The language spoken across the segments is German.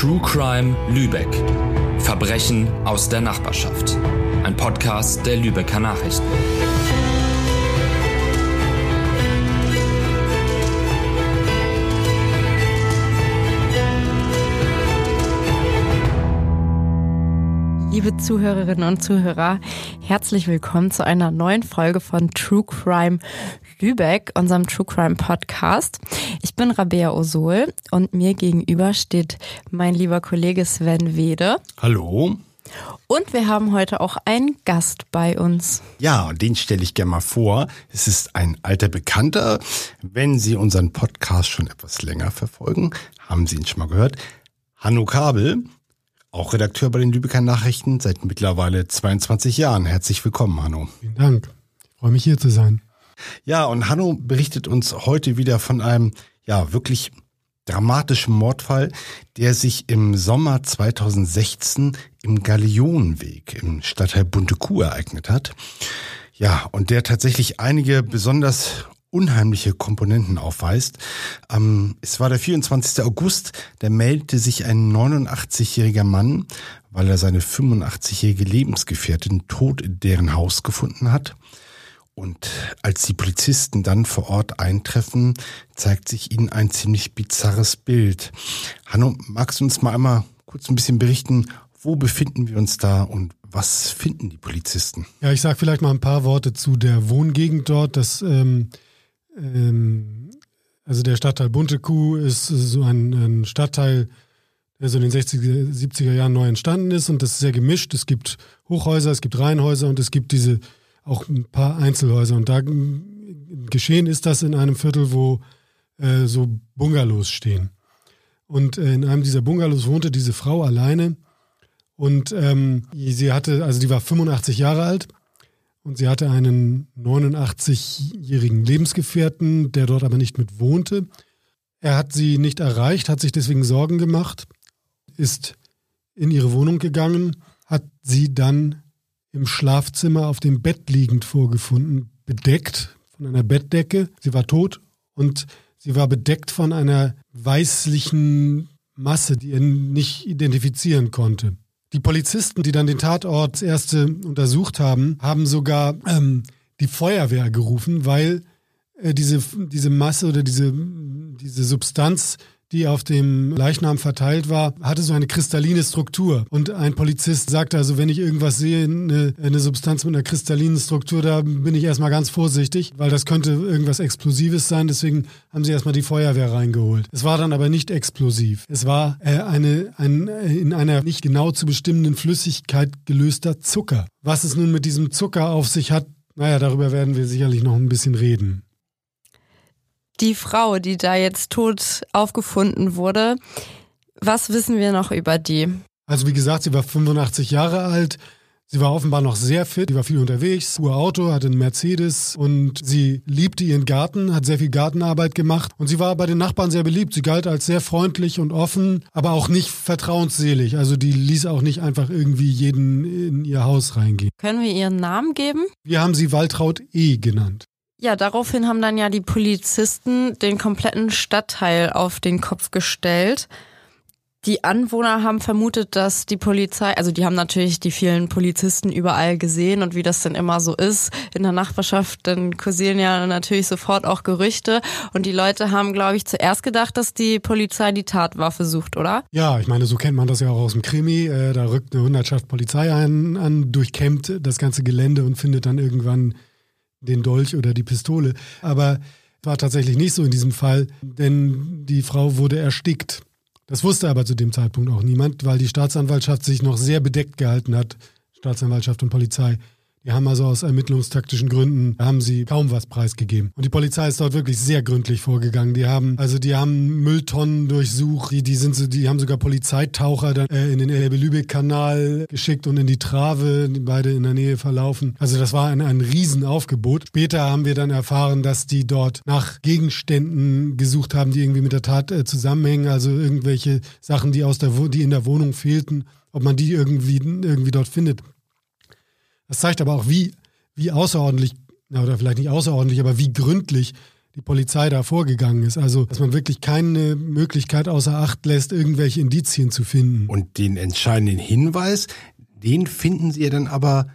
True Crime Lübeck. Verbrechen aus der Nachbarschaft. Ein Podcast der Lübecker Nachrichten. Liebe Zuhörerinnen und Zuhörer, herzlich willkommen zu einer neuen Folge von True Crime Lübeck, unserem True Crime Podcast. Ich bin Rabea Osol und mir gegenüber steht mein lieber Kollege Sven Wede. Hallo. Und wir haben heute auch einen Gast bei uns. Ja, den stelle ich gerne mal vor. Es ist ein alter Bekannter. Wenn Sie unseren Podcast schon etwas länger verfolgen, haben Sie ihn schon mal gehört. Hanno Kabel, auch Redakteur bei den Lübecker Nachrichten seit mittlerweile 22 Jahren. Herzlich willkommen, Hanno. Vielen Dank. Ich freue mich hier zu sein. Ja, und Hanno berichtet uns heute wieder von einem, ja, wirklich dramatischen Mordfall, der sich im Sommer 2016 im Galeonenweg im Stadtteil Bunte Kuh ereignet hat. Ja, und der tatsächlich einige besonders unheimliche Komponenten aufweist. Ähm, es war der 24. August, da meldete sich ein 89-jähriger Mann, weil er seine 85-jährige Lebensgefährtin tot in deren Haus gefunden hat. Und als die Polizisten dann vor Ort eintreffen, zeigt sich ihnen ein ziemlich bizarres Bild. Hanno, magst du uns mal einmal kurz ein bisschen berichten, wo befinden wir uns da und was finden die Polizisten? Ja, ich sage vielleicht mal ein paar Worte zu der Wohngegend dort. Das, ähm, ähm, also der Stadtteil Bunte Kuh ist so ein, ein Stadtteil, der so in den 60er, 70er Jahren neu entstanden ist und das ist sehr gemischt. Es gibt Hochhäuser, es gibt Reihenhäuser und es gibt diese auch ein paar Einzelhäuser. Und da geschehen ist das in einem Viertel, wo äh, so Bungalows stehen. Und äh, in einem dieser Bungalows wohnte diese Frau alleine. Und ähm, sie hatte, also die war 85 Jahre alt und sie hatte einen 89-jährigen Lebensgefährten, der dort aber nicht mit wohnte. Er hat sie nicht erreicht, hat sich deswegen Sorgen gemacht, ist in ihre Wohnung gegangen, hat sie dann im Schlafzimmer auf dem Bett liegend vorgefunden, bedeckt von einer Bettdecke. Sie war tot und sie war bedeckt von einer weißlichen Masse, die er nicht identifizieren konnte. Die Polizisten, die dann den Tatort erste untersucht haben, haben sogar ähm, die Feuerwehr gerufen, weil äh, diese, diese Masse oder diese, diese Substanz die auf dem Leichnam verteilt war, hatte so eine kristalline Struktur. Und ein Polizist sagte also, wenn ich irgendwas sehe, eine, eine Substanz mit einer kristallinen Struktur, da bin ich erstmal ganz vorsichtig, weil das könnte irgendwas Explosives sein. Deswegen haben sie erstmal die Feuerwehr reingeholt. Es war dann aber nicht explosiv. Es war äh, eine, ein in einer nicht genau zu bestimmenden Flüssigkeit gelöster Zucker. Was es nun mit diesem Zucker auf sich hat, naja, darüber werden wir sicherlich noch ein bisschen reden die Frau, die da jetzt tot aufgefunden wurde, was wissen wir noch über die? Also wie gesagt, sie war 85 Jahre alt. Sie war offenbar noch sehr fit, sie war viel unterwegs, fuhr Auto, hatte einen Mercedes und sie liebte ihren Garten, hat sehr viel Gartenarbeit gemacht und sie war bei den Nachbarn sehr beliebt. Sie galt als sehr freundlich und offen, aber auch nicht vertrauensselig. Also die ließ auch nicht einfach irgendwie jeden in ihr Haus reingehen. Können wir ihren Namen geben? Wir haben sie Waltraud E genannt. Ja, daraufhin haben dann ja die Polizisten den kompletten Stadtteil auf den Kopf gestellt. Die Anwohner haben vermutet, dass die Polizei, also die haben natürlich die vielen Polizisten überall gesehen und wie das denn immer so ist in der Nachbarschaft, dann kursieren ja natürlich sofort auch Gerüchte und die Leute haben, glaube ich, zuerst gedacht, dass die Polizei die Tatwaffe sucht, oder? Ja, ich meine, so kennt man das ja auch aus dem Krimi. Äh, da rückt eine Hundertschaft Polizei ein, an, durchkämmt das ganze Gelände und findet dann irgendwann den Dolch oder die Pistole. Aber war tatsächlich nicht so in diesem Fall, denn die Frau wurde erstickt. Das wusste aber zu dem Zeitpunkt auch niemand, weil die Staatsanwaltschaft sich noch sehr bedeckt gehalten hat, Staatsanwaltschaft und Polizei, die haben also aus ermittlungstaktischen Gründen, haben sie kaum was preisgegeben. Und die Polizei ist dort wirklich sehr gründlich vorgegangen. Die haben, also die haben Mülltonnen durchsucht, die, die sind so, die haben sogar Polizeitaucher dann, äh, in den Elbe-Lübeck-Kanal geschickt und in die Trave, die beide in der Nähe verlaufen. Also das war ein, ein Riesenaufgebot. Später haben wir dann erfahren, dass die dort nach Gegenständen gesucht haben, die irgendwie mit der Tat äh, zusammenhängen, also irgendwelche Sachen, die aus der, die in der Wohnung fehlten, ob man die irgendwie, irgendwie dort findet. Das zeigt aber auch, wie, wie außerordentlich, oder vielleicht nicht außerordentlich, aber wie gründlich die Polizei da vorgegangen ist. Also, dass man wirklich keine Möglichkeit außer Acht lässt, irgendwelche Indizien zu finden. Und den entscheidenden Hinweis, den finden Sie ja dann aber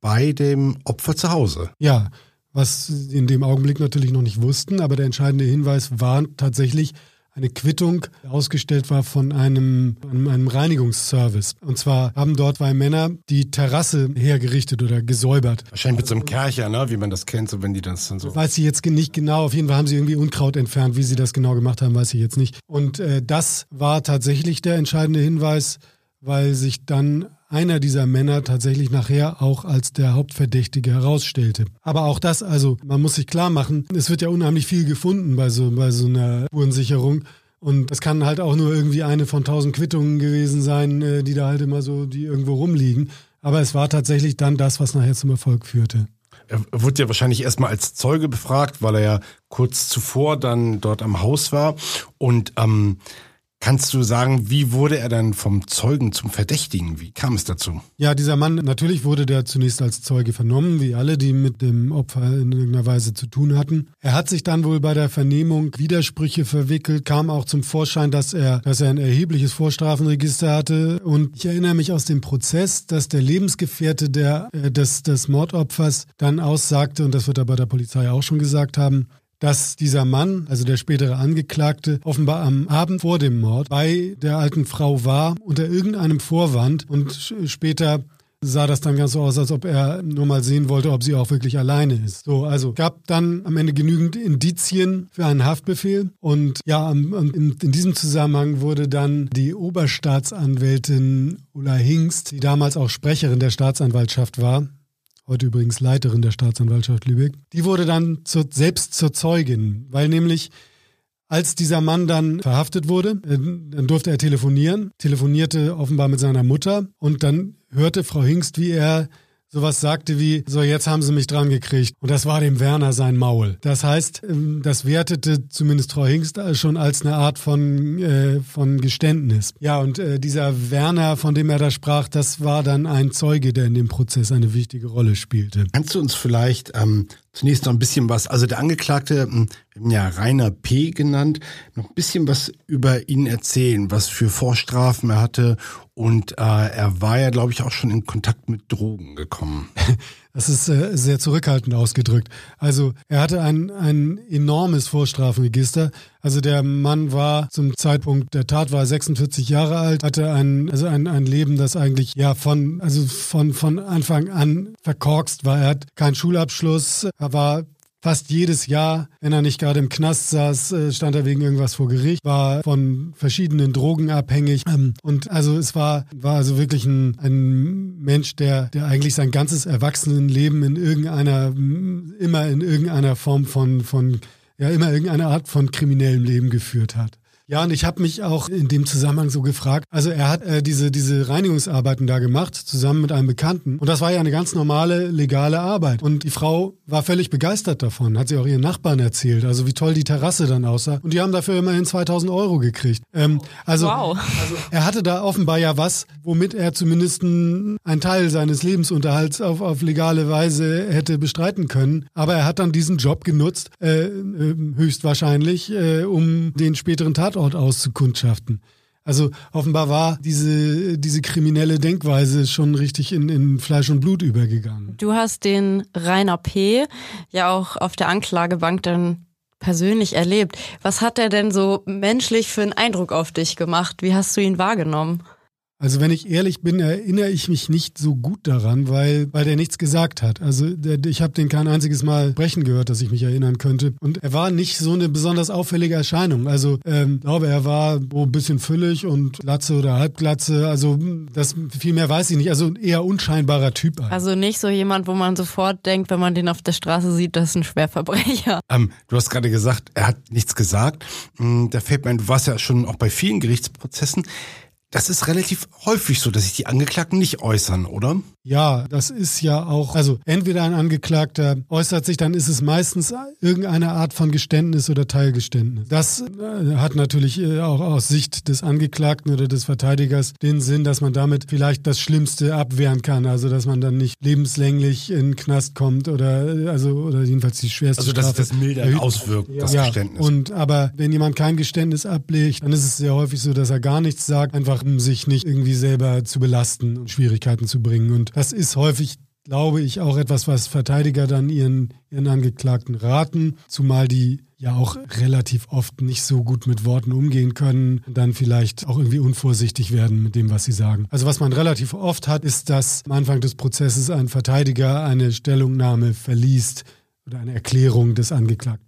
bei dem Opfer zu Hause. Ja, was sie in dem Augenblick natürlich noch nicht wussten, aber der entscheidende Hinweis war tatsächlich eine Quittung ausgestellt war von einem, einem Reinigungsservice. Und zwar haben dort zwei Männer die Terrasse hergerichtet oder gesäubert. Wahrscheinlich mit so einem Kercher, ne? wie man das kennt, so wenn die das dann so. Weiß ich jetzt nicht genau. Auf jeden Fall haben sie irgendwie Unkraut entfernt. Wie sie das genau gemacht haben, weiß ich jetzt nicht. Und äh, das war tatsächlich der entscheidende Hinweis, weil sich dann einer dieser Männer tatsächlich nachher auch als der Hauptverdächtige herausstellte. Aber auch das, also man muss sich klar machen, es wird ja unheimlich viel gefunden bei so, bei so einer Spurensicherung. Und es kann halt auch nur irgendwie eine von tausend Quittungen gewesen sein, äh, die da halt immer so, die irgendwo rumliegen. Aber es war tatsächlich dann das, was nachher zum Erfolg führte. Er wurde ja wahrscheinlich erstmal als Zeuge befragt, weil er ja kurz zuvor dann dort am Haus war. Und ähm, Kannst du sagen, wie wurde er dann vom Zeugen zum Verdächtigen? Wie kam es dazu? Ja, dieser Mann, natürlich wurde der zunächst als Zeuge vernommen, wie alle, die mit dem Opfer in irgendeiner Weise zu tun hatten. Er hat sich dann wohl bei der Vernehmung Widersprüche verwickelt, kam auch zum Vorschein, dass er, dass er ein erhebliches Vorstrafenregister hatte. Und ich erinnere mich aus dem Prozess, dass der Lebensgefährte der, äh, des, des Mordopfers dann aussagte, und das wird er bei der Polizei auch schon gesagt haben, dass dieser Mann, also der spätere Angeklagte, offenbar am Abend vor dem Mord bei der alten Frau war unter irgendeinem Vorwand und später sah das dann ganz so aus, als ob er nur mal sehen wollte, ob sie auch wirklich alleine ist. So, also gab dann am Ende genügend Indizien für einen Haftbefehl und ja, in, in diesem Zusammenhang wurde dann die Oberstaatsanwältin Ulla Hingst, die damals auch Sprecherin der Staatsanwaltschaft war, heute übrigens Leiterin der Staatsanwaltschaft Lübeck, die wurde dann zur, selbst zur Zeugin, weil nämlich als dieser Mann dann verhaftet wurde, äh, dann durfte er telefonieren, telefonierte offenbar mit seiner Mutter und dann hörte Frau Hingst, wie er sowas sagte wie, so jetzt haben sie mich dran gekriegt. Und das war dem Werner sein Maul. Das heißt, ähm, das wertete zumindest Frau Hingst schon als eine Art von, äh, von Geständnis. Ja, und äh, dieser Werner, von dem er da sprach, das war dann ein Zeuge, der in dem Prozess eine wichtige Rolle spielte. Kannst du uns vielleicht ähm, zunächst noch ein bisschen was, also der Angeklagte, hm, ja Rainer P. genannt, noch ein bisschen was über ihn erzählen, was für Vorstrafen er hatte und äh, er war ja, glaube ich, auch schon in Kontakt mit Drogen gekommen. Das ist äh, sehr zurückhaltend ausgedrückt. Also er hatte ein, ein enormes Vorstrafenregister. Also der Mann war zum Zeitpunkt der Tat war 46 Jahre alt, hatte ein, also ein, ein Leben, das eigentlich ja von, also von, von Anfang an verkorkst war. Er hat keinen Schulabschluss, er war fast jedes Jahr, wenn er nicht gerade im Knast saß, äh, stand er wegen irgendwas vor Gericht, war von verschiedenen Drogen abhängig. Ähm, und also es war, war also wirklich ein, ein Mensch, der, der eigentlich sein ganzes Erwachsenenleben in irgendeiner, immer in irgendeiner Form von, von, ja, immer irgendeine Art von kriminellem Leben geführt hat. Ja, und ich habe mich auch in dem Zusammenhang so gefragt. Also er hat äh, diese, diese Reinigungsarbeiten da gemacht, zusammen mit einem Bekannten. Und das war ja eine ganz normale, legale Arbeit. Und die Frau war völlig begeistert davon, hat sie auch ihren Nachbarn erzählt, also wie toll die Terrasse dann aussah. Und die haben dafür immerhin 2000 Euro gekriegt. Ähm, also, wow. also er hatte da offenbar ja was, womit er zumindest einen Teil seines Lebensunterhalts auf, auf legale Weise hätte bestreiten können. Aber er hat dann diesen Job genutzt, äh, äh höchstwahrscheinlich, äh, um den späteren Tatort Tatort auszukundschaften. Also offenbar war diese, diese kriminelle Denkweise schon richtig in, in Fleisch und Blut übergegangen. Du hast den Rainer P. ja auch auf der Anklagebank dann persönlich erlebt. Was hat er denn so menschlich für einen Eindruck auf dich gemacht? Wie hast du ihn wahrgenommen? Also wenn ich ehrlich bin, erinnere ich mich nicht so gut daran, weil, weil der nichts gesagt hat. Also der, ich habe den kein einziges Mal sprechen gehört, dass ich mich erinnern könnte. Und er war nicht so eine besonders auffällige Erscheinung. Also ähm, glaube, er war so ein bisschen füllig und Glatze oder Halbglatze. Also das viel mehr weiß ich nicht. Also eher unscheinbarer Typ. Eigentlich. Also nicht so jemand, wo man sofort denkt, wenn man den auf der Straße sieht, das ist ein Schwerverbrecher. Ähm, du hast gerade gesagt, er hat nichts gesagt. Hm, da fällt mir, du warst ja schon auch bei vielen Gerichtsprozessen. Das ist relativ häufig so, dass sich die Angeklagten nicht äußern, oder? Ja, das ist ja auch, also entweder ein Angeklagter äußert sich, dann ist es meistens irgendeine Art von Geständnis oder Teilgeständnis. Das äh, hat natürlich äh, auch aus Sicht des Angeklagten oder des Verteidigers den Sinn, dass man damit vielleicht das Schlimmste abwehren kann, also dass man dann nicht lebenslänglich in den Knast kommt oder äh, also oder jedenfalls die schwerste Also dass Strafe das milder erhöht. auswirkt, das ja, Geständnis. Und aber wenn jemand kein Geständnis ablegt, dann ist es sehr häufig so, dass er gar nichts sagt, einfach um sich nicht irgendwie selber zu belasten und Schwierigkeiten zu bringen. Und das ist häufig, glaube ich, auch etwas, was Verteidiger dann ihren, ihren Angeklagten raten, zumal die ja auch relativ oft nicht so gut mit Worten umgehen können, dann vielleicht auch irgendwie unvorsichtig werden mit dem, was sie sagen. Also was man relativ oft hat, ist, dass am Anfang des Prozesses ein Verteidiger eine Stellungnahme verliest oder eine Erklärung des Angeklagten.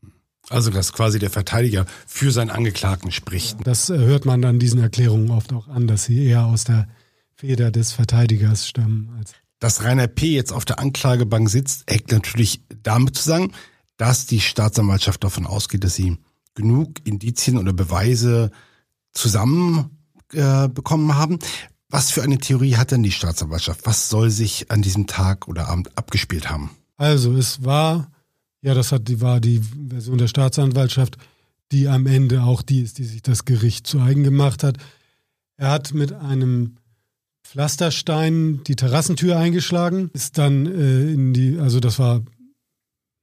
Also dass quasi der Verteidiger für seinen Angeklagten spricht. Das äh, hört man dann diesen Erklärungen oft auch an, dass sie eher aus der Feder des Verteidigers stammen. Als Dass Rainer P. jetzt auf der Anklagebank sitzt, hängt natürlich damit zusammen, dass die Staatsanwaltschaft davon ausgeht, dass sie genug Indizien oder Beweise zusammen äh, bekommen haben. Was für eine Theorie hat denn die Staatsanwaltschaft? Was soll sich an diesem Tag oder Abend abgespielt haben? also es war, ja, das hat die war die Version der Staatsanwaltschaft, die am Ende auch die ist, die sich das Gericht zu eigen gemacht hat. Er hat mit einem Pflasterstein die Terrassentür eingeschlagen, ist dann äh, in die, also das war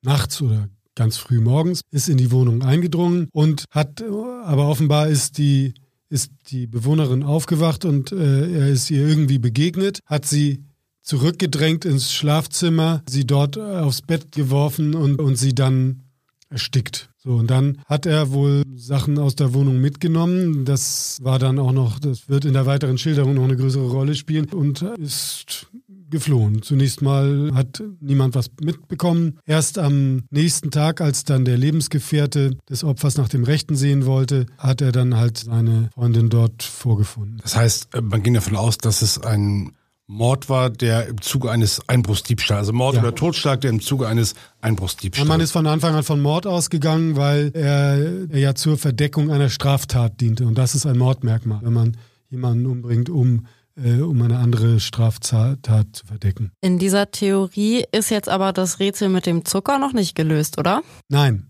nachts oder ganz früh morgens, ist in die Wohnung eingedrungen und hat, aber offenbar ist die, ist die Bewohnerin aufgewacht und äh, er ist ihr irgendwie begegnet, hat sie zurückgedrängt ins Schlafzimmer, sie dort äh, aufs Bett geworfen und, und sie dann erstickt. So, und dann hat er wohl Sachen aus der Wohnung mitgenommen. Das war dann auch noch, das wird in der weiteren Schilderung noch eine größere Rolle spielen und ist geflohen. Zunächst mal hat niemand was mitbekommen. Erst am nächsten Tag, als dann der Lebensgefährte des Opfers nach dem Rechten sehen wollte, hat er dann halt seine Freundin dort vorgefunden. Das heißt, äh, man ging davon aus, dass es ein Mord war, der im Zuge eines Einbruchsdiebstahls, also Mord Ja. oder Totschlag, der im Zuge eines Der Einbruchsdiebstahls. Mann ist von Anfang an von Mord ausgegangen, weil er, er ja zur Verdeckung einer Straftat diente. Und das ist ein Mordmerkmal, wenn man jemanden umbringt, um, äh, um eine andere Straftat zu verdecken. In dieser Theorie ist jetzt aber das Rätsel mit dem Zucker noch nicht gelöst, oder? Nein.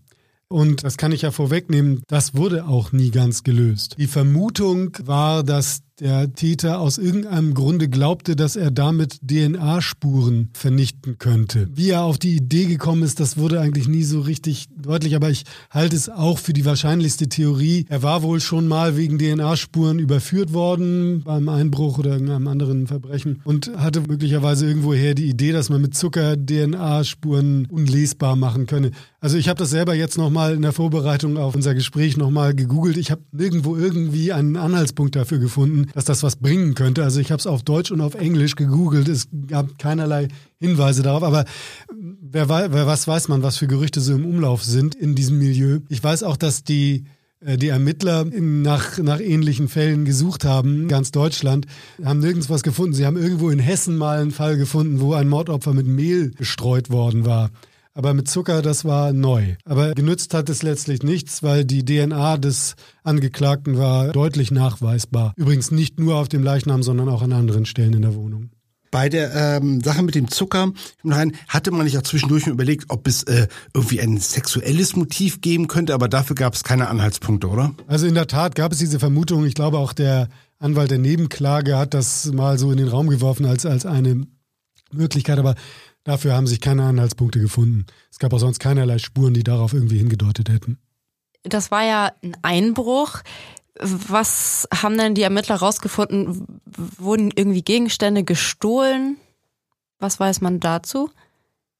Und das kann ich ja vorwegnehmen, das wurde auch nie ganz gelöst. Die Vermutung war, dass der Täter aus irgendeinem Grunde glaubte, dass er damit DNA-Spuren vernichten könnte. Wie er auf die Idee gekommen ist, das wurde eigentlich nie so richtig deutlich, aber ich halte es auch für die wahrscheinlichste Theorie. Er war wohl schon mal wegen DNA-Spuren überführt worden beim Einbruch oder irgendeinem anderen Verbrechen und hatte möglicherweise irgendwoher die Idee, dass man mit Zucker DNA-Spuren unlesbar machen könne. Also ich habe das selber jetzt nochmal in der Vorbereitung auf unser Gespräch nochmal gegoogelt. Ich habe nirgendwo irgendwie einen Anhaltspunkt dafür gefunden, dass das was bringen könnte. Also ich habe es auf Deutsch und auf Englisch gegoogelt. Es gab keinerlei Hinweise darauf. Aber wer, wei- wer was weiß man, was für Gerüchte so im Umlauf sind in diesem Milieu. Ich weiß auch, dass die äh, die Ermittler nach, nach ähnlichen Fällen gesucht haben, ganz Deutschland, haben nirgends was gefunden. Sie haben irgendwo in Hessen mal einen Fall gefunden, wo ein Mordopfer mit Mehl bestreut worden war. Aber mit Zucker, das war neu. Aber genützt hat es letztlich nichts, weil die DNA des Angeklagten war deutlich nachweisbar. Übrigens nicht nur auf dem Leichnam, sondern auch an anderen Stellen in der Wohnung. Bei der ähm, Sache mit dem Zucker im Rein hatte man sich auch zwischendurch überlegt, ob es äh, irgendwie ein sexuelles Motiv geben könnte, aber dafür gab es keine Anhaltspunkte, oder? Also in der Tat gab es diese Vermutung. Ich glaube auch der Anwalt der Nebenklage hat das mal so in den Raum geworfen als, als eine Möglichkeit, aber dafür haben sich keine Anhaltspunkte gefunden. Es gab auch sonst keinerlei Spuren, die darauf irgendwie hingedeutet hätten. Das war ja ein Einbruch. Was haben denn die Ermittler rausgefunden? Wurden irgendwie Gegenstände gestohlen? Was weiß man dazu?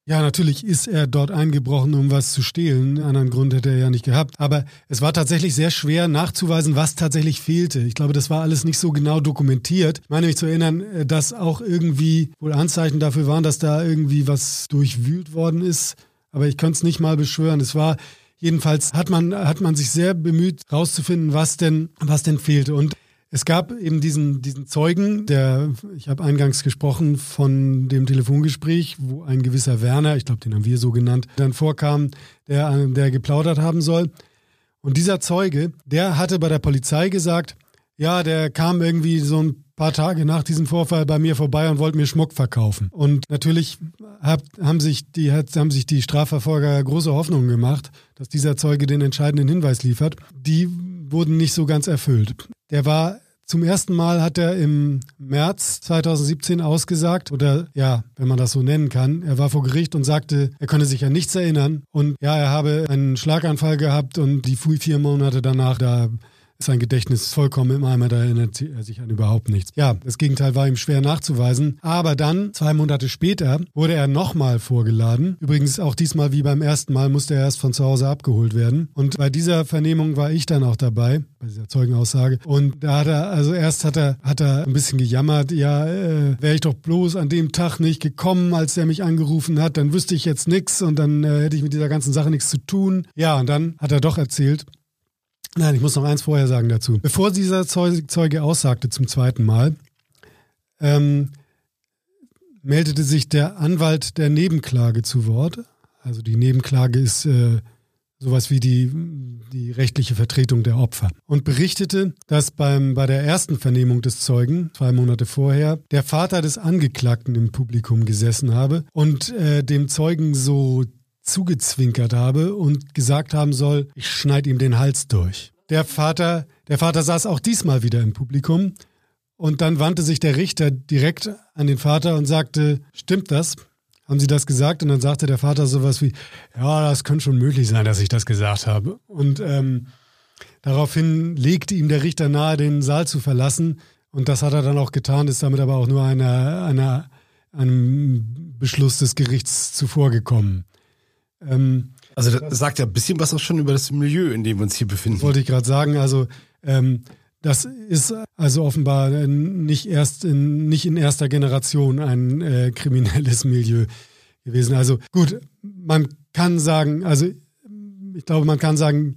Ja, natürlich ist er dort eingebrochen, um was zu stehlen. Anderen Grund hätte er ja nicht gehabt. Aber es war tatsächlich sehr schwer nachzuweisen, was tatsächlich fehlte. Ich glaube, das war alles nicht so genau dokumentiert. Ich meine mich zu erinnern, äh, dass auch irgendwie wohl Anzeichen dafür waren, dass da irgendwie was durchwühlt worden ist. Aber ich könnte es nicht mal beschwören. Es war jedenfalls hat man hat man sich sehr bemüht, rauszufinden, was denn was denn fehlte. Und es gab eben diesen, diesen Zeugen, der, ich habe eingangs gesprochen von dem Telefongespräch, wo ein gewisser Werner, ich glaube, den haben wir so genannt, dann vorkam, der, der geplaudert haben soll. Und dieser Zeuge, der hatte bei der Polizei gesagt, ja, der kam irgendwie so ein paar Tage nach diesem Vorfall bei mir vorbei und wollte mir Schmuck verkaufen. Und natürlich hab, haben, sich die, haben sich die Strafverfolger große Hoffnungen gemacht, dass dieser Zeuge den entscheidenden Hinweis liefert. Die wurden nicht so ganz erfüllt. Der war zum ersten Mal hat er im März 2017 ausgesagt, oder ja, wenn man das so nennen kann. Er war vor Gericht und sagte, er könne sich an nichts erinnern. Und ja, er habe einen Schlaganfall gehabt und die vier Monate danach da sein Gedächtnis vollkommen im Eimer, da erinnert er sich an überhaupt nichts. Ja, das Gegenteil war ihm schwer nachzuweisen. Aber dann, zwei Monate später, wurde er nochmal vorgeladen. Übrigens auch diesmal wie beim ersten Mal musste er erst von zu Hause abgeholt werden. Und bei dieser Vernehmung war ich dann auch dabei, bei dieser Zeugenaussage. Und da hat er, also erst hat er, hat er ein bisschen gejammert, ja, äh, wäre ich doch bloß an dem Tag nicht gekommen, als er mich angerufen hat, dann wüsste ich jetzt nichts und dann äh, hätte ich mit dieser ganzen Sache nichts zu tun. Ja, und dann hat er doch erzählt, Nein, ich muss noch eins vorher sagen dazu. Bevor dieser Zeuge aussagte zum zweiten Mal, ähm, meldete sich der Anwalt der Nebenklage zu Wort. Also die Nebenklage ist äh, sowas wie die, die rechtliche Vertretung der Opfer. Und berichtete, dass beim, bei der ersten Vernehmung des Zeugen, zwei Monate vorher, der Vater des Angeklagten im Publikum gesessen habe und äh, dem Zeugen so zugezwinkert habe und gesagt haben soll, ich schneide ihm den Hals durch. Der Vater, der Vater saß auch diesmal wieder im Publikum und dann wandte sich der Richter direkt an den Vater und sagte, stimmt das? Haben Sie das gesagt? Und dann sagte der Vater sowas wie, ja, das könnte schon möglich sein, dass ich das gesagt habe. Und ähm, daraufhin legte ihm der Richter nahe, den Saal zu verlassen. Und das hat er dann auch getan, ist damit aber auch nur einer, einer, einem Beschluss des Gerichts zuvorgekommen. Ähm, also das sagt ja ein bisschen was auch schon über das Milieu, in dem wir uns hier befinden. Wollte ich gerade sagen. Also ähm, das ist also offenbar nicht erst in, nicht in erster Generation ein äh, kriminelles Milieu gewesen. Also gut, man kann sagen, also ich glaube, man kann sagen,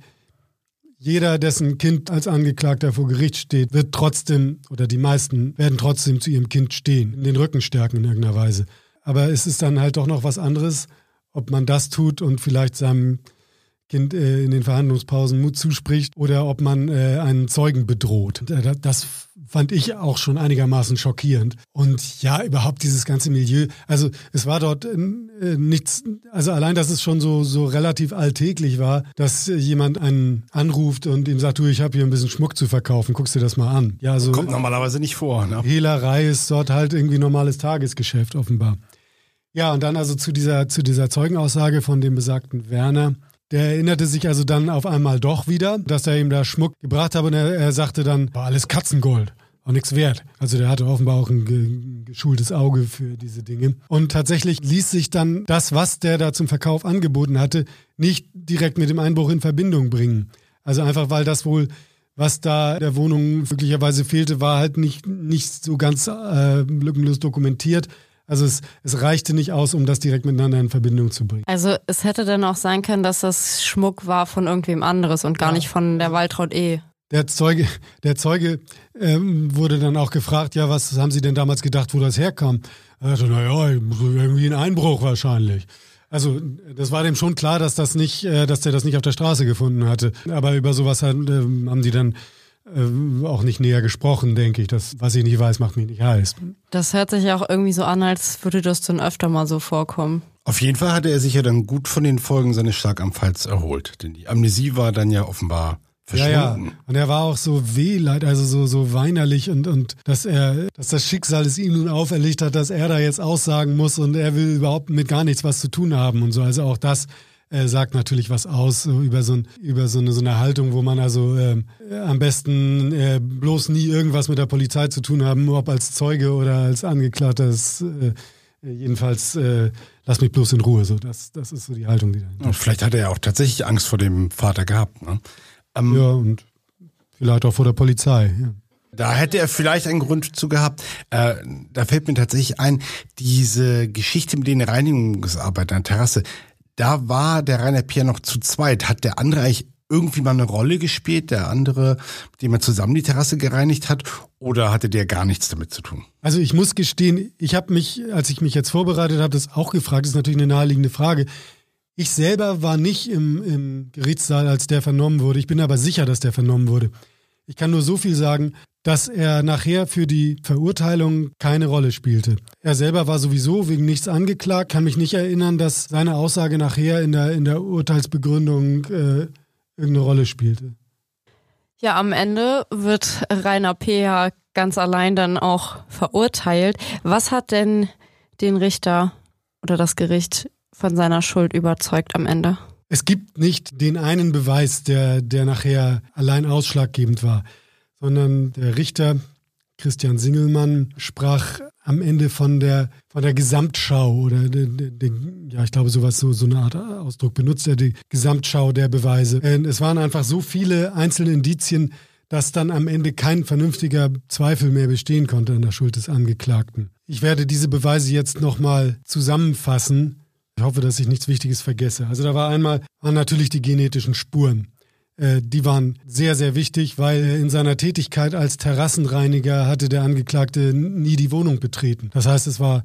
jeder, dessen Kind als Angeklagter vor Gericht steht, wird trotzdem, oder die meisten werden trotzdem zu ihrem Kind stehen, den Rücken stärken in irgendeiner Weise. Aber es ist dann halt doch noch was anderes, ob man das tut und vielleicht seinem Kind äh, in den Verhandlungspausen Mut zuspricht oder ob man äh, einen Zeugen bedroht. Das fand ich auch schon einigermaßen schockierend. Und ja, überhaupt dieses ganze Milieu. Also es war dort äh, nichts, also allein, dass es schon so, so relativ alltäglich war, dass jemand einen anruft und ihm sagt, du, ich habe hier ein bisschen Schmuck zu verkaufen, guckst dir das mal an. Ja, also, Kommt normalerweise nicht vor. Ne? Hehlerei ist dort halt irgendwie normales Tagesgeschäft offenbar. Ja, und dann also zu dieser, zu dieser Zeugenaussage von dem besagten Werner. Der erinnerte sich also dann auf einmal doch wieder, dass er ihm da Schmuck gebracht habe und er, er sagte dann, war alles Katzengold, auch nichts wert. Also der hatte offenbar auch ein ge geschultes Auge für diese Dinge. Und tatsächlich ließ sich dann das, was der da zum Verkauf angeboten hatte, nicht direkt mit dem Einbruch in Verbindung bringen. Also einfach, weil das wohl was da der Wohnung möglicherweise fehlte, war halt nicht, nicht so ganz äh, lückenlos dokumentiert. Also es, es reichte nicht aus, um das direkt miteinander in Verbindung zu bringen. Also es hätte dann auch sein können, dass das Schmuck war von irgendwem anderes und gar ja. nicht von der Waltraud E. Der Zeuge, der Zeuge ähm, wurde dann auch gefragt, ja, was haben Sie denn damals gedacht, wo das herkam? Er sagte, naja, irgendwie ein Einbruch wahrscheinlich. Also das war dem schon klar, dass das nicht, äh, dass der das nicht auf der Straße gefunden hatte. Aber über sowas äh, haben die dann äh, auch nicht näher gesprochen, denke ich. Das, was ich nicht weiß, macht mich nicht heiß. Das hört sich auch irgendwie so an, als würde das dann öfter mal so vorkommen. Auf jeden Fall hatte er sich ja dann gut von den Folgen seines Schlaganfalls erholt. Denn die Amnesie war dann ja offenbar ja, ja. Und er war auch so wehleid, also so, so weinerlich und, und dass er, dass das Schicksal es ihm nun auferlegt hat, dass er da jetzt aussagen muss und er will überhaupt mit gar nichts was zu tun haben und so. Also auch das äh, sagt natürlich was aus so über, so, ein, über so, eine, so eine Haltung, wo man also äh, am besten äh, bloß nie irgendwas mit der Polizei zu tun haben, ob als Zeuge oder als Angeklagter. Das, äh, jedenfalls äh, lass mich bloß in Ruhe. So, das, das ist so die Haltung, die da. Vielleicht hat er ja auch tatsächlich Angst vor dem Vater gehabt. Ne? Ähm, ja, und vielleicht auch vor der Polizei. Ja. Da hätte er vielleicht einen Grund zu gehabt. Äh, da fällt mir tatsächlich ein, diese Geschichte mit den Reinigungsarbeitern an der Terrasse, da war der Rainer Pierre noch zu zweit. Hat der andere eigentlich irgendwie mal eine Rolle gespielt, der andere, mit dem er zusammen die Terrasse gereinigt hat, oder hatte der gar nichts damit zu tun? Also ich muss gestehen, ich habe mich, als ich mich jetzt vorbereitet habe, das auch gefragt, das ist natürlich eine naheliegende Frage. Ich selber war nicht im, im Gerichtssaal, als der vernommen wurde. Ich bin aber sicher, dass der vernommen wurde. Ich kann nur so viel sagen, dass er nachher für die Verurteilung keine Rolle spielte. Er selber war sowieso wegen nichts angeklagt, kann mich nicht erinnern, dass seine Aussage nachher in der, in der Urteilsbegründung äh, irgendeine Rolle spielte. Ja, am Ende wird Rainer P. ja ganz allein dann auch verurteilt. Was hat denn den Richter oder das Gericht von seiner Schuld überzeugt am Ende? Es gibt nicht den einen Beweis, der, der nachher allein ausschlaggebend war, sondern der Richter Christian Singelmann sprach am Ende von der, von der Gesamtschau oder de, de, de, ja, ich glaube, sowas, so, so eine Art Ausdruck benutzt er, die Gesamtschau der Beweise. Es waren einfach so viele einzelne Indizien, dass dann am Ende kein vernünftiger Zweifel mehr bestehen konnte an der Schuld des Angeklagten. Ich werde diese Beweise jetzt nochmal zusammenfassen. Ich hoffe, dass ich nichts Wichtiges vergesse. Also da war einmal, waren natürlich die genetischen Spuren. Äh, die waren sehr, sehr wichtig, weil in seiner Tätigkeit als Terrassenreiniger hatte der Angeklagte nie die Wohnung betreten. Das heißt, es war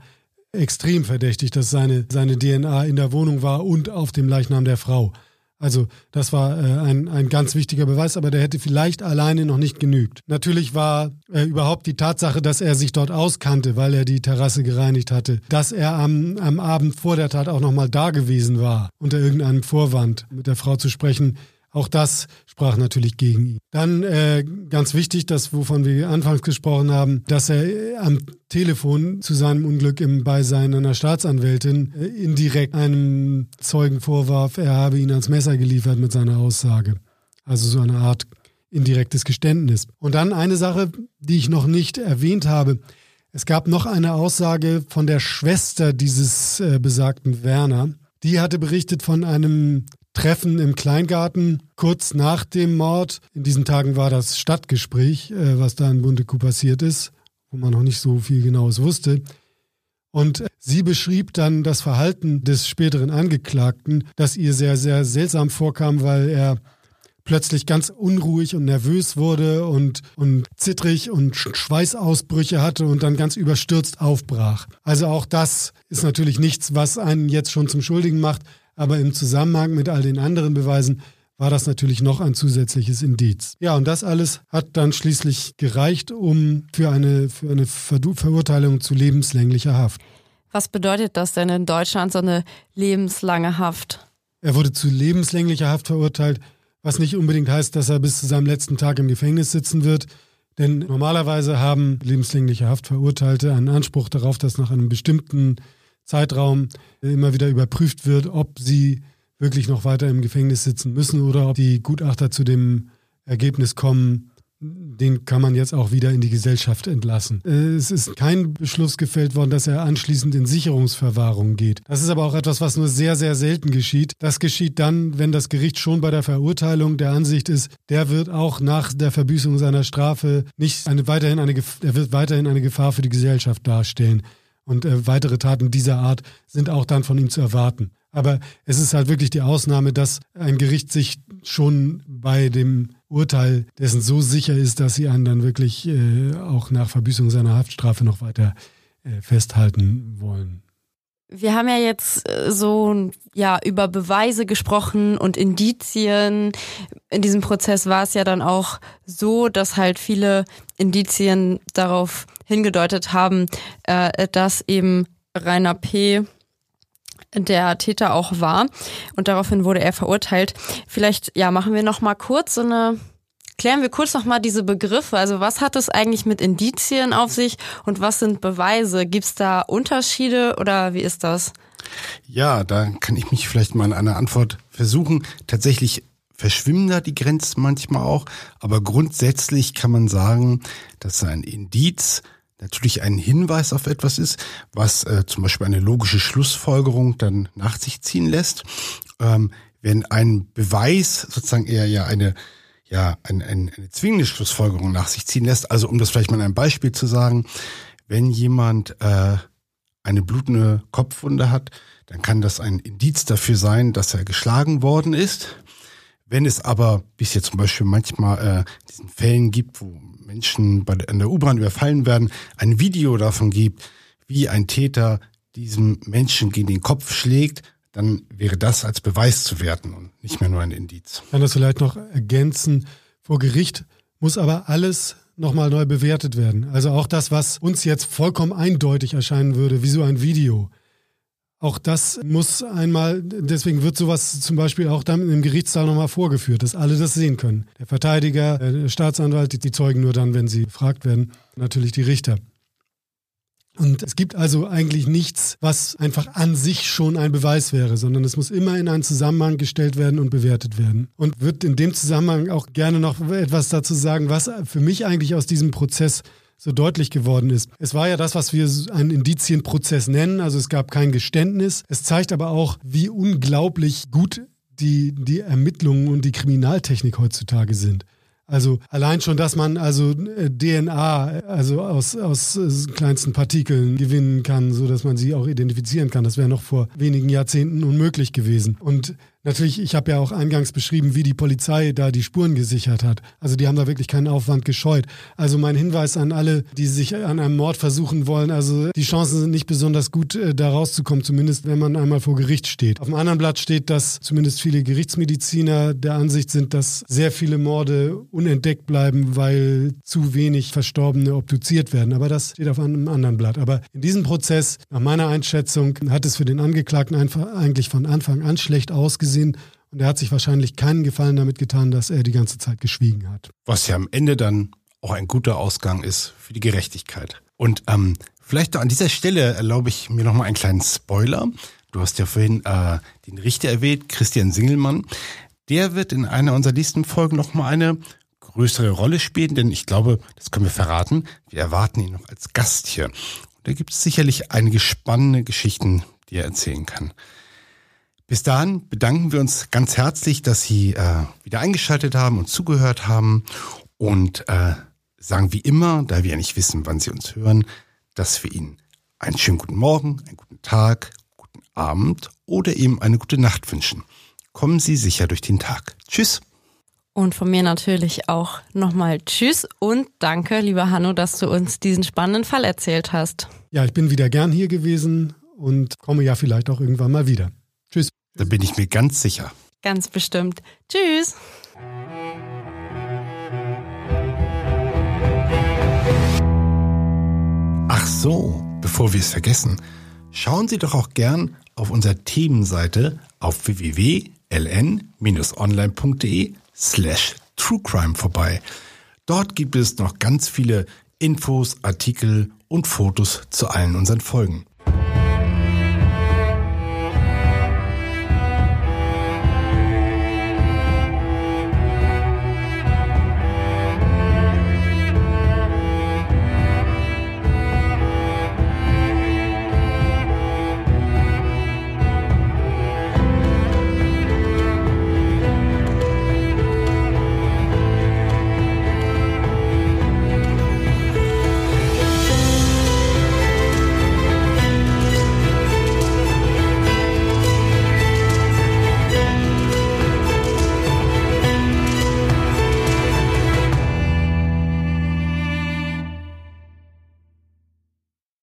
extrem verdächtig, dass seine, seine DNA in der Wohnung war und auf dem Leichnam der Frau. Also das war äh, ein, ein ganz wichtiger Beweis, aber der hätte vielleicht alleine noch nicht genügt. Natürlich war äh, überhaupt die Tatsache, dass er sich dort auskannte, weil er die Terrasse gereinigt hatte, dass er am, am Abend vor der Tat auch nochmal da gewesen war, unter irgendeinem Vorwand mit der Frau zu sprechen, auch das sprach natürlich gegen ihn. Dann äh, ganz wichtig, das wovon wir anfangs gesprochen haben, dass er äh, am Telefon zu seinem Unglück im Beisein einer Staatsanwältin äh, indirekt einem Zeugen vorwarf, er habe ihn ans Messer geliefert mit seiner Aussage. Also so eine Art indirektes Geständnis. Und dann eine Sache, die ich noch nicht erwähnt habe. Es gab noch eine Aussage von der Schwester dieses äh, besagten Werner. Die hatte berichtet von einem Treffen im Kleingarten kurz nach dem Mord. In diesen Tagen war das Stadtgespräch, äh, was da in Bundeku passiert ist, wo man noch nicht so viel Genaues wusste. Und sie beschrieb dann das Verhalten des späteren Angeklagten, das ihr sehr, sehr seltsam vorkam, weil er plötzlich ganz unruhig und nervös wurde und, und zittrig und Schweißausbrüche hatte und dann ganz überstürzt aufbrach. Also auch das ist natürlich nichts, was einen jetzt schon zum Schuldigen macht, aber im Zusammenhang mit all den anderen Beweisen war das natürlich noch ein zusätzliches Indiz. Ja, und das alles hat dann schließlich gereicht, um für eine, für eine Ver Verurteilung zu lebenslänglicher Haft. Was bedeutet das denn in Deutschland, so eine lebenslange Haft? Er wurde zu lebenslänglicher Haft verurteilt, was nicht unbedingt heißt, dass er bis zu seinem letzten Tag im Gefängnis sitzen wird. Denn normalerweise haben lebenslängliche Haftverurteilte einen Anspruch darauf, dass nach einem bestimmten Zeitraum immer wieder überprüft wird, ob sie wirklich noch weiter im Gefängnis sitzen müssen oder ob die Gutachter zu dem Ergebnis kommen, den kann man jetzt auch wieder in die Gesellschaft entlassen. Äh, es ist kein Beschluss gefällt worden, dass er anschließend in Sicherungsverwahrung geht. Das ist aber auch etwas, was nur sehr, sehr selten geschieht. Das geschieht dann, wenn das Gericht schon bei der Verurteilung der Ansicht ist, der wird auch nach der Verbüßung seiner Strafe nicht eine, weiterhin eine, er wird weiterhin eine Gefahr für die Gesellschaft darstellen. Und äh, weitere Taten dieser Art sind auch dann von ihm zu erwarten. Aber es ist halt wirklich die Ausnahme, dass ein Gericht sich schon bei dem Urteil dessen so sicher ist, dass sie einen dann wirklich äh, auch nach Verbüßung seiner Haftstrafe noch weiter äh, festhalten wollen. Wir haben ja jetzt äh, so ja über Beweise gesprochen und Indizien. In diesem Prozess war es ja dann auch so, dass halt viele Indizien darauf hingedeutet haben, äh, dass eben Rainer P. der Täter auch war und daraufhin wurde er verurteilt. Vielleicht ja machen wir noch mal kurz so eine Klären wir kurz nochmal diese Begriffe. Also was hat es eigentlich mit Indizien auf sich und was sind Beweise? Gibt es da Unterschiede oder wie ist das? Ja, da kann ich mich vielleicht mal in einer Antwort versuchen. Tatsächlich verschwimmen da die Grenzen manchmal auch, aber grundsätzlich kann man sagen, dass ein Indiz natürlich ein Hinweis auf etwas ist, was äh, zum Beispiel eine logische Schlussfolgerung dann nach sich ziehen lässt. Ähm, wenn ein Beweis sozusagen eher ja eine ja ein, ein, eine zwingende Schlussfolgerung nach sich ziehen lässt. Also um das vielleicht mal ein Beispiel zu sagen, wenn jemand äh, eine blutende Kopfwunde hat, dann kann das ein Indiz dafür sein, dass er geschlagen worden ist. Wenn es aber, wie es jetzt zum Beispiel manchmal äh, diesen Fällen gibt, wo Menschen bei an der U-Bahn überfallen werden, ein Video davon gibt, wie ein Täter diesem Menschen gegen den Kopf schlägt dann wäre das als Beweis zu werten und nicht mehr nur ein Indiz. Ich kann das vielleicht noch ergänzen. Vor Gericht muss aber alles nochmal neu bewertet werden. Also auch das, was uns jetzt vollkommen eindeutig erscheinen würde, wie so ein Video. Auch das muss einmal, deswegen wird sowas zum Beispiel auch dann im Gerichtssaal nochmal vorgeführt, dass alle das sehen können. Der Verteidiger, der Staatsanwalt, die, Zeugen nur dann, wenn sie gefragt werden, natürlich die Richter. Und es gibt also eigentlich nichts, was einfach an sich schon ein Beweis wäre, sondern es muss immer in einen Zusammenhang gestellt werden und bewertet werden. Und wird in dem Zusammenhang auch gerne noch etwas dazu sagen, was für mich eigentlich aus diesem Prozess so deutlich geworden ist. Es war ja das, was wir einen Indizienprozess nennen, also es gab kein Geständnis. Es zeigt aber auch, wie unglaublich gut die, die Ermittlungen und die Kriminaltechnik heutzutage sind. Also allein schon, dass man also äh, DNA, also aus, aus äh, kleinsten Partikeln gewinnen kann, so dass man sie auch identifizieren kann. Das wäre noch vor wenigen Jahrzehnten unmöglich gewesen. Und Natürlich, ich habe ja auch eingangs beschrieben, wie die Polizei da die Spuren gesichert hat. Also die haben da wirklich keinen Aufwand gescheut. Also mein Hinweis an alle, die sich an einem Mord versuchen wollen, also die Chancen sind nicht besonders gut, äh, da rauszukommen, zumindest wenn man einmal vor Gericht steht. Auf dem anderen Blatt steht, dass zumindest viele Gerichtsmediziner der Ansicht sind, dass sehr viele Morde unentdeckt bleiben, weil zu wenig Verstorbene obduziert werden. Aber das steht auf einem anderen Blatt. Aber in diesem Prozess, nach meiner Einschätzung, hat es für den Angeklagten einfach eigentlich von Anfang an schlecht ausgesehen gesehen und er hat sich wahrscheinlich keinen Gefallen damit getan, dass er die ganze Zeit geschwiegen hat. Was ja am Ende dann auch ein guter Ausgang ist für die Gerechtigkeit. Und ähm, vielleicht an dieser Stelle erlaube ich mir nochmal einen kleinen Spoiler. Du hast ja vorhin äh, den Richter erwähnt, Christian Singelmann. Der wird in einer unserer nächsten Folgen nochmal eine größere Rolle spielen, denn ich glaube, das können wir verraten, wir erwarten ihn noch als Gast hier. Und da gibt es sicherlich einige spannende Geschichten, die er erzählen kann. Bis dahin bedanken wir uns ganz herzlich, dass Sie äh, wieder eingeschaltet haben und zugehört haben und äh, sagen wie immer, da wir ja nicht wissen, wann Sie uns hören, dass wir Ihnen einen schönen guten Morgen, einen guten Tag, guten Abend oder eben eine gute Nacht wünschen. Kommen Sie sicher durch den Tag. Tschüss. Und von mir natürlich auch nochmal Tschüss und danke, lieber Hanno, dass du uns diesen spannenden Fall erzählt hast. Ja, ich bin wieder gern hier gewesen und komme ja vielleicht auch irgendwann mal wieder. Da bin ich mir ganz sicher. Ganz bestimmt. Tschüss. Ach so, bevor wir es vergessen, schauen Sie doch auch gern auf unserer Themenseite auf www.ln-online.de slash truecrime vorbei. Dort gibt es noch ganz viele Infos, Artikel und Fotos zu allen unseren Folgen.